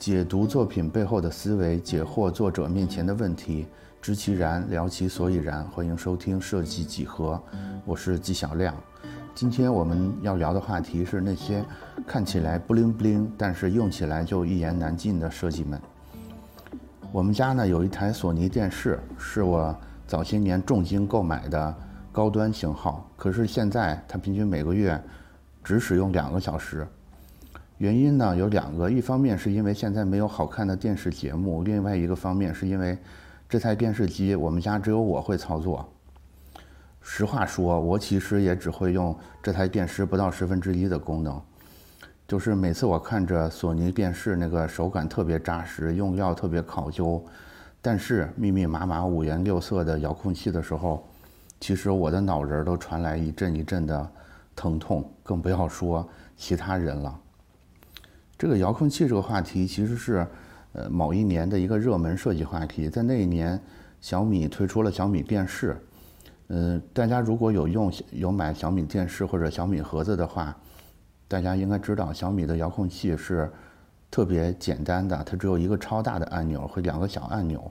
解读作品背后的思维，解惑作者面前的问题，知其然，聊其所以然。欢迎收听设计几何，我是纪晓亮。今天我们要聊的话题是那些看起来 bling bling，但是用起来就一言难尽的设计们。我们家呢有一台索尼电视，是我早些年重金购买的高端型号，可是现在它平均每个月只使用两个小时。原因呢有两个，一方面是因为现在没有好看的电视节目，另外一个方面是因为这台电视机我们家只有我会操作。实话说，我其实也只会用这台电视不到十分之一的功能，就是每次我看着索尼电视那个手感特别扎实，用料特别考究，但是密密麻麻五颜六色的遥控器的时候，其实我的脑仁都传来一阵一阵的疼痛，更不要说其他人了。这个遥控器这个话题其实是，呃，某一年的一个热门设计话题。在那一年，小米推出了小米电视。嗯，大家如果有用有买小米电视或者小米盒子的话，大家应该知道小米的遥控器是特别简单的，它只有一个超大的按钮和两个小按钮，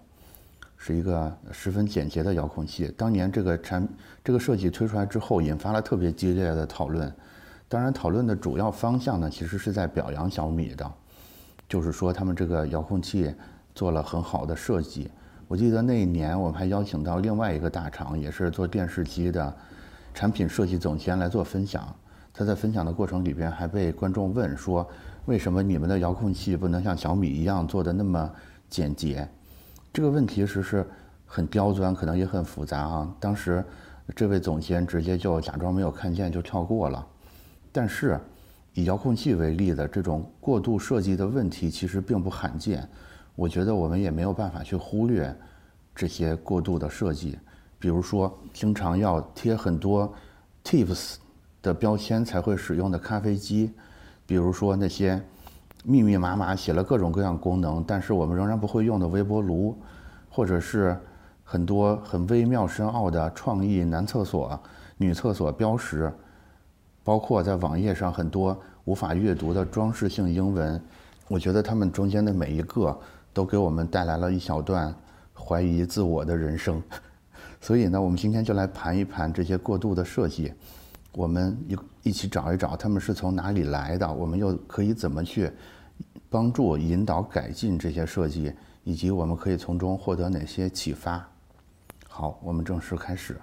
是一个十分简洁的遥控器。当年这个产这个设计推出来之后，引发了特别激烈的讨论。当然，讨论的主要方向呢，其实是在表扬小米的，就是说他们这个遥控器做了很好的设计。我记得那一年，我们还邀请到另外一个大厂，也是做电视机的产品设计总监来做分享。他在分享的过程里边，还被观众问说：“为什么你们的遥控器不能像小米一样做的那么简洁？”这个问题其实是很刁钻，可能也很复杂啊。当时这位总监直接就假装没有看见，就跳过了。但是，以遥控器为例的这种过度设计的问题其实并不罕见。我觉得我们也没有办法去忽略这些过度的设计，比如说经常要贴很多 tips 的标签才会使用的咖啡机，比如说那些密密麻麻写了各种各样功能，但是我们仍然不会用的微波炉，或者是很多很微妙深奥的创意男厕所、女厕所标识。包括在网页上很多无法阅读的装饰性英文，我觉得他们中间的每一个都给我们带来了一小段怀疑自我的人生。所以呢，我们今天就来盘一盘这些过度的设计，我们一一起找一找他们是从哪里来的，我们又可以怎么去帮助引导改进这些设计，以及我们可以从中获得哪些启发。好，我们正式开始。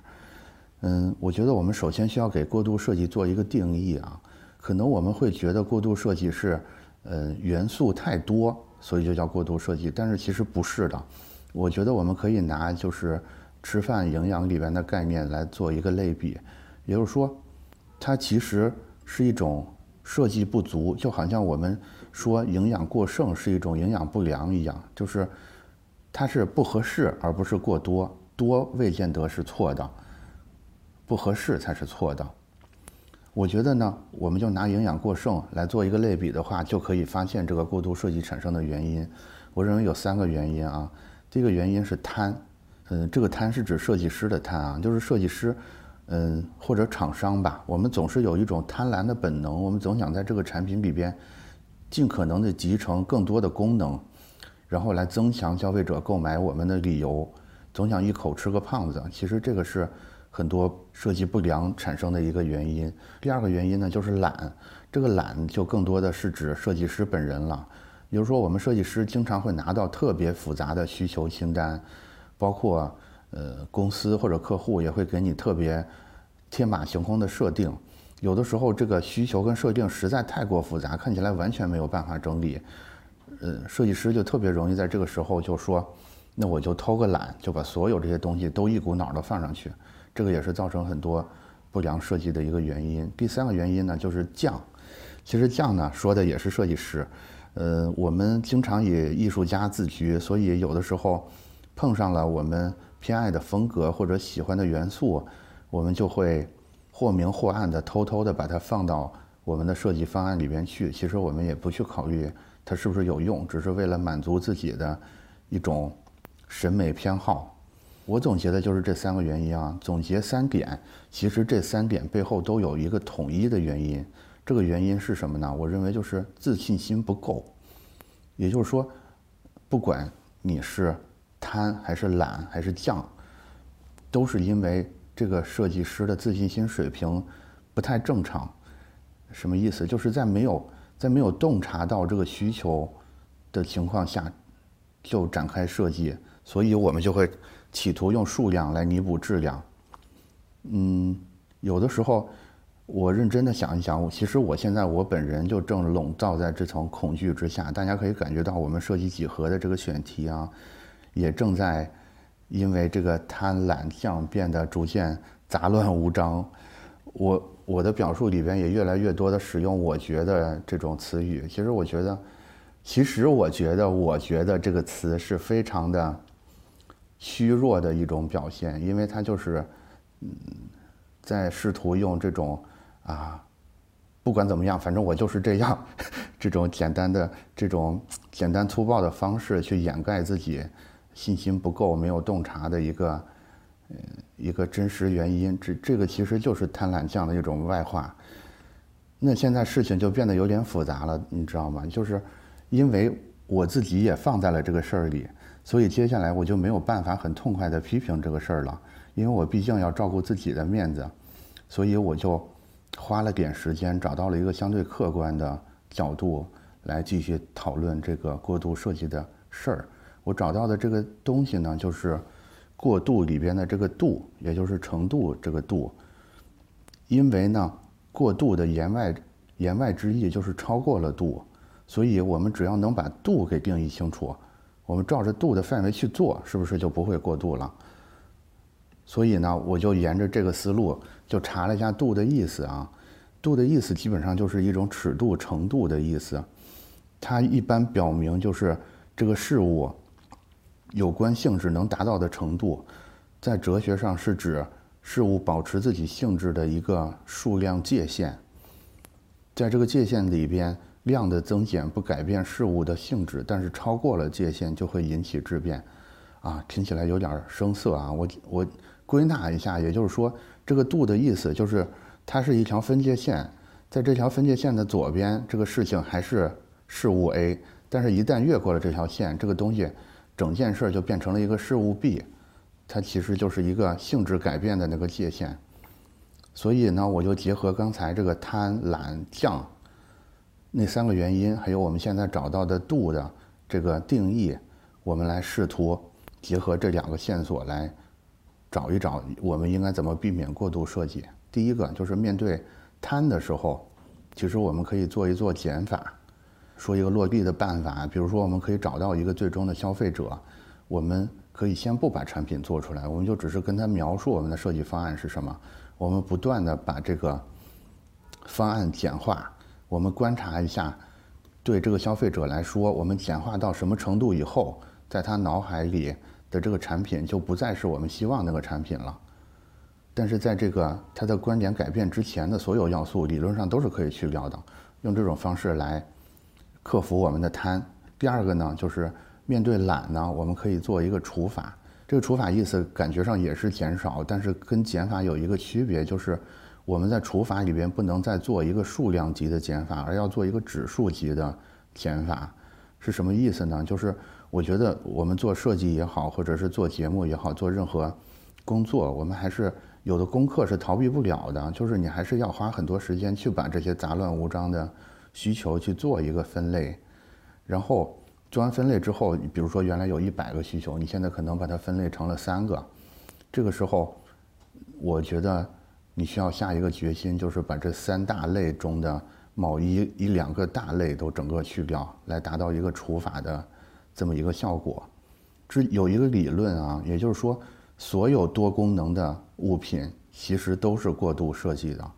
嗯，我觉得我们首先需要给过度设计做一个定义啊。可能我们会觉得过度设计是，呃，元素太多，所以就叫过度设计。但是其实不是的。我觉得我们可以拿就是吃饭营养里边的概念来做一个类比，也就是说，它其实是一种设计不足，就好像我们说营养过剩是一种营养不良一样，就是它是不合适而不是过多，多未见得是错的。不合适才是错的。我觉得呢，我们就拿营养过剩来做一个类比的话，就可以发现这个过度设计产生的原因。我认为有三个原因啊。第一个原因是贪，嗯，这个贪是指设计师的贪啊，就是设计师，嗯，或者厂商吧。我们总是有一种贪婪的本能，我们总想在这个产品里边尽可能的集成更多的功能，然后来增强消费者购买我们的理由，总想一口吃个胖子。其实这个是。很多设计不良产生的一个原因。第二个原因呢，就是懒。这个懒就更多的是指设计师本人了。比如说，我们设计师经常会拿到特别复杂的需求清单，包括呃公司或者客户也会给你特别天马行空的设定。有的时候，这个需求跟设定实在太过复杂，看起来完全没有办法整理。呃，设计师就特别容易在这个时候就说：“那我就偷个懒，就把所有这些东西都一股脑的放上去。”这个也是造成很多不良设计的一个原因。第三个原因呢，就是匠。其实匠呢说的也是设计师。呃，我们经常以艺术家自居，所以有的时候碰上了我们偏爱的风格或者喜欢的元素，我们就会或明或暗的偷偷的把它放到我们的设计方案里边去。其实我们也不去考虑它是不是有用，只是为了满足自己的一种审美偏好。我总结的就是这三个原因啊，总结三点，其实这三点背后都有一个统一的原因，这个原因是什么呢？我认为就是自信心不够。也就是说，不管你是贪还是懒还是降，都是因为这个设计师的自信心水平不太正常。什么意思？就是在没有在没有洞察到这个需求的情况下，就展开设计，所以我们就会企图用数量来弥补质量。嗯，有的时候。我认真的想一想，其实我现在我本人就正笼罩在这层恐惧之下。大家可以感觉到，我们设计几何的这个选题啊，也正在因为这个贪婪相变得逐渐杂乱无章。我我的表述里边也越来越多的使用“我觉得”这种词语。其实我觉得，其实我觉得，我觉得这个词是非常的虚弱的一种表现，因为他就是嗯，在试图用这种。啊，不管怎么样，反正我就是这样，这种简单的、这种简单粗暴的方式去掩盖自己信心不够、没有洞察的一个，呃，一个真实原因。这这个其实就是贪婪酱的一种外化。那现在事情就变得有点复杂了，你知道吗？就是因为我自己也放在了这个事儿里，所以接下来我就没有办法很痛快地批评这个事儿了，因为我毕竟要照顾自己的面子，所以我就。花了点时间，找到了一个相对客观的角度来继续讨论这个过度设计的事儿。我找到的这个东西呢，就是过度里边的这个度，也就是程度这个度。因为呢，过度的言外言外之意就是超过了度，所以我们只要能把度给定义清楚，我们照着度的范围去做，是不是就不会过度了？所以呢，我就沿着这个思路。就查了一下度的意思啊，度的意思基本上就是一种尺度、程度的意思。它一般表明就是这个事物有关性质能达到的程度，在哲学上是指事物保持自己性质的一个数量界限。在这个界限里边，量的增减不改变事物的性质，但是超过了界限就会引起质变。啊，听起来有点生涩啊，我我归纳一下，也就是说。这个度的意思就是，它是一条分界线，在这条分界线的左边，这个事情还是事物 A，但是一旦越过了这条线，这个东西，整件事就变成了一个事物 B，它其实就是一个性质改变的那个界限。所以呢，我就结合刚才这个贪婪降那三个原因，还有我们现在找到的度的这个定义，我们来试图结合这两个线索来。找一找，我们应该怎么避免过度设计？第一个就是面对贪的时候，其实我们可以做一做减法，说一个落地的办法。比如说，我们可以找到一个最终的消费者，我们可以先不把产品做出来，我们就只是跟他描述我们的设计方案是什么。我们不断的把这个方案简化，我们观察一下，对这个消费者来说，我们简化到什么程度以后，在他脑海里。的这个产品就不再是我们希望那个产品了，但是在这个他的观点改变之前的所有要素，理论上都是可以去掉的。用这种方式来克服我们的贪。第二个呢，就是面对懒呢，我们可以做一个除法。这个除法意思感觉上也是减少，但是跟减法有一个区别，就是我们在除法里边不能再做一个数量级的减法，而要做一个指数级的减法。是什么意思呢？就是。我觉得我们做设计也好，或者是做节目也好，做任何工作，我们还是有的功课是逃避不了的，就是你还是要花很多时间去把这些杂乱无章的需求去做一个分类，然后做完分类之后，比如说原来有一百个需求，你现在可能把它分类成了三个，这个时候，我觉得你需要下一个决心，就是把这三大类中的某一一两个大类都整个去掉，来达到一个除法的。这么一个效果，这有一个理论啊，也就是说，所有多功能的物品其实都是过度设计的。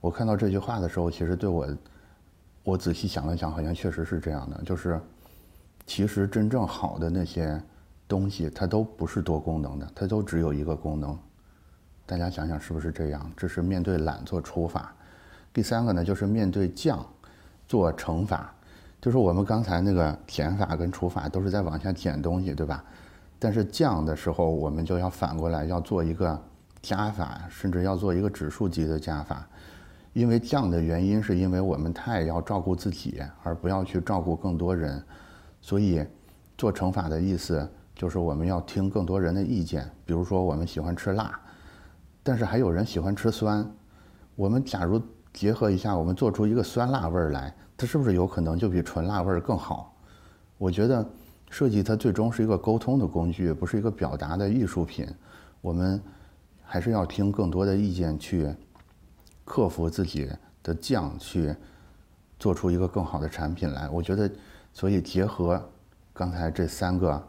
我看到这句话的时候，其实对我，我仔细想了想，好像确实是这样的。就是，其实真正好的那些东西，它都不是多功能的，它都只有一个功能。大家想想是不是这样？这是面对懒做除法。第三个呢，就是面对降做乘法。就是我们刚才那个减法跟除法都是在往下减东西，对吧？但是降的时候，我们就要反过来要做一个加法，甚至要做一个指数级的加法。因为降的原因是因为我们太要照顾自己，而不要去照顾更多人，所以做乘法的意思就是我们要听更多人的意见。比如说我们喜欢吃辣，但是还有人喜欢吃酸，我们假如结合一下，我们做出一个酸辣味儿来，它是不是有可能就比纯辣味儿更好？我觉得设计它最终是一个沟通的工具，不是一个表达的艺术品。我们还是要听更多的意见，去克服自己的酱，去做出一个更好的产品来。我觉得，所以结合刚才这三个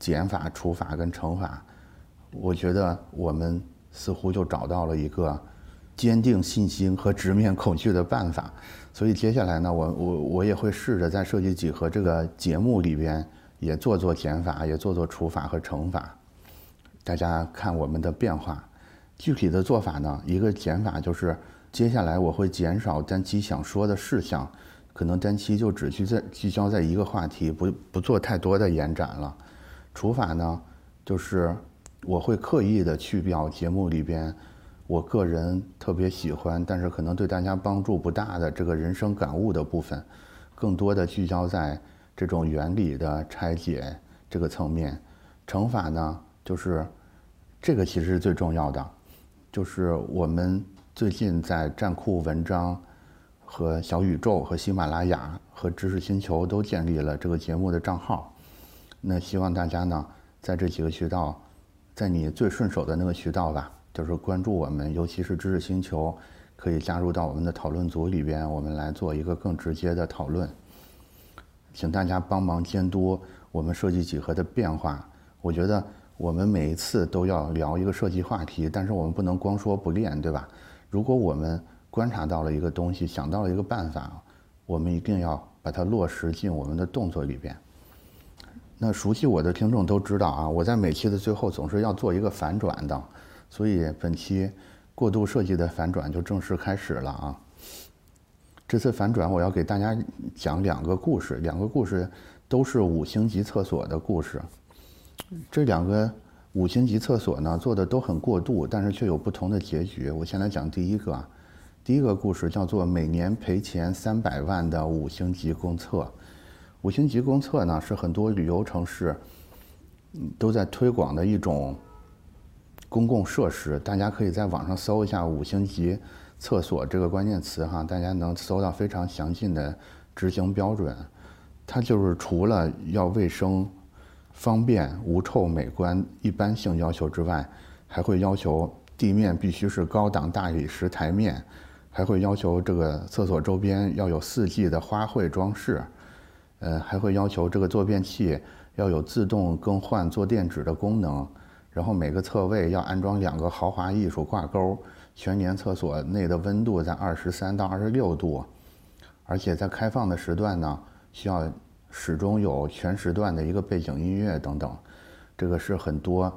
减法、除法跟乘法，我觉得我们似乎就找到了一个坚定信心和直面恐惧的办法。所以接下来呢，我我我也会试着在设计几何这个节目里边也做做减法，也做做除法和乘法，大家看我们的变化。具体的做法呢，一个减法就是接下来我会减少单期想说的事项，可能单期就只聚在聚焦在一个话题，不不做太多的延展了。除法呢，就是我会刻意的去表节目里边。我个人特别喜欢，但是可能对大家帮助不大的这个人生感悟的部分，更多的聚焦在这种原理的拆解这个层面。乘法呢，就是这个其实是最重要的，就是我们最近在站酷文章和小宇宙和喜马拉雅和知识星球都建立了这个节目的账号。那希望大家呢，在这几个渠道，在你最顺手的那个渠道吧。就是关注我们，尤其是知识星球，可以加入到我们的讨论组里边，我们来做一个更直接的讨论。请大家帮忙监督我们设计几何的变化。我觉得我们每一次都要聊一个设计话题，但是我们不能光说不练，对吧？如果我们观察到了一个东西，想到了一个办法，我们一定要把它落实进我们的动作里边。那熟悉我的听众都知道啊，我在每期的最后总是要做一个反转的。所以本期过度设计的反转就正式开始了啊！这次反转我要给大家讲两个故事，两个故事都是五星级厕所的故事。这两个五星级厕所呢做的都很过度，但是却有不同的结局。我先来讲第一个，第一个故事叫做每年赔钱三百万的五星级公厕。五星级公厕呢是很多旅游城市都在推广的一种。公共设施，大家可以在网上搜一下“五星级厕所”这个关键词哈，大家能搜到非常详尽的执行标准。它就是除了要卫生、方便、无臭、美观一般性要求之外，还会要求地面必须是高档大理石台面，还会要求这个厕所周边要有四季的花卉装饰，呃，还会要求这个坐便器要有自动更换坐垫纸的功能。然后每个侧位要安装两个豪华艺术挂钩，全年厕所内的温度在二十三到二十六度，而且在开放的时段呢，需要始终有全时段的一个背景音乐等等，这个是很多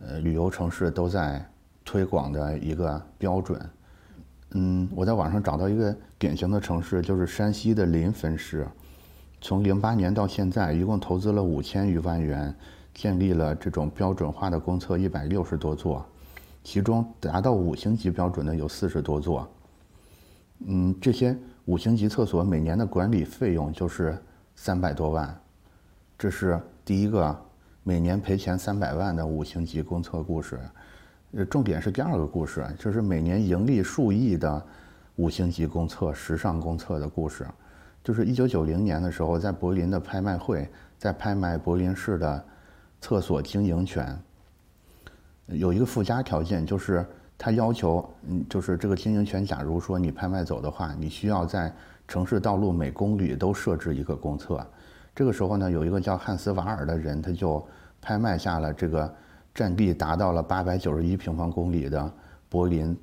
呃旅游城市都在推广的一个标准。嗯，我在网上找到一个典型的城市，就是山西的临汾市，从零八年到现在，一共投资了五千余万元。建立了这种标准化的公厕一百六十多座，其中达到五星级标准的有四十多座。嗯，这些五星级厕所每年的管理费用就是三百多万，这是第一个每年赔钱三百万的五星级公厕故事。呃，重点是第二个故事，就是每年盈利数亿的五星级公厕、时尚公厕的故事。就是一九九零年的时候，在柏林的拍卖会，在拍卖柏林市的。厕所经营权有一个附加条件，就是他要求，嗯，就是这个经营权，假如说你拍卖走的话，你需要在城市道路每公里都设置一个公厕。这个时候呢，有一个叫汉斯瓦尔的人，他就拍卖下了这个占地达到了八百九十一平方公里的柏林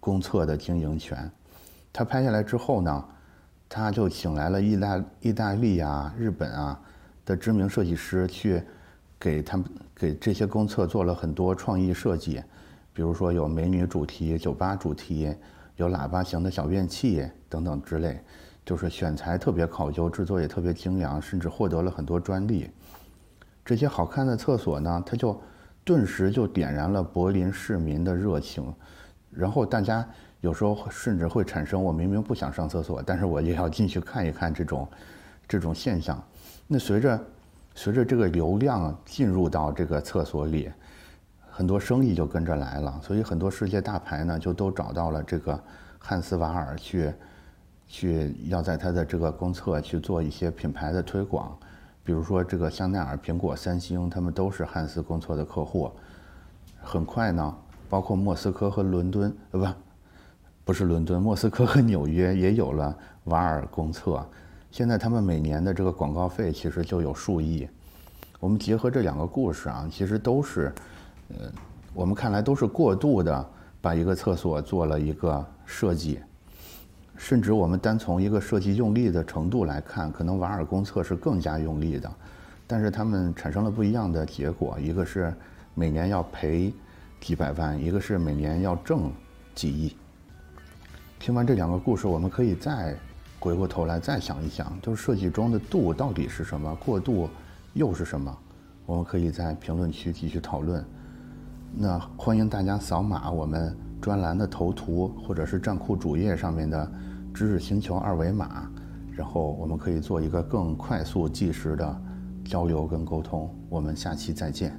公厕的经营权。他拍下来之后呢，他就请来了意大意大利啊、日本啊的知名设计师去。给他们给这些公厕做了很多创意设计，比如说有美女主题、酒吧主题，有喇叭型的小便器等等之类，就是选材特别考究，制作也特别精良，甚至获得了很多专利。这些好看的厕所呢，它就顿时就点燃了柏林市民的热情，然后大家有时候甚至会产生：我明明不想上厕所，但是我也要进去看一看这种这种现象。那随着随着这个流量进入到这个厕所里，很多生意就跟着来了，所以很多世界大牌呢就都找到了这个汉斯瓦尔去，去要在他的这个公厕去做一些品牌的推广，比如说这个香奈儿、苹果、三星，他们都是汉斯公厕的客户。很快呢，包括莫斯科和伦敦，呃不，不是伦敦，莫斯科和纽约也有了瓦尔公厕。现在他们每年的这个广告费其实就有数亿。我们结合这两个故事啊，其实都是。呃，我们看来都是过度的把一个厕所做了一个设计，甚至我们单从一个设计用力的程度来看，可能瓦尔公厕是更加用力的，但是他们产生了不一样的结果，一个是每年要赔几百万，一个是每年要挣几亿。听完这两个故事，我们可以再回过头来再想一想，就是设计中的度到底是什么，过度又是什么？我们可以在评论区继续讨论。那欢迎大家扫码我们专栏的头图，或者是站库主页上面的知识星球二维码，然后我们可以做一个更快速、即时的交流跟沟通。我们下期再见。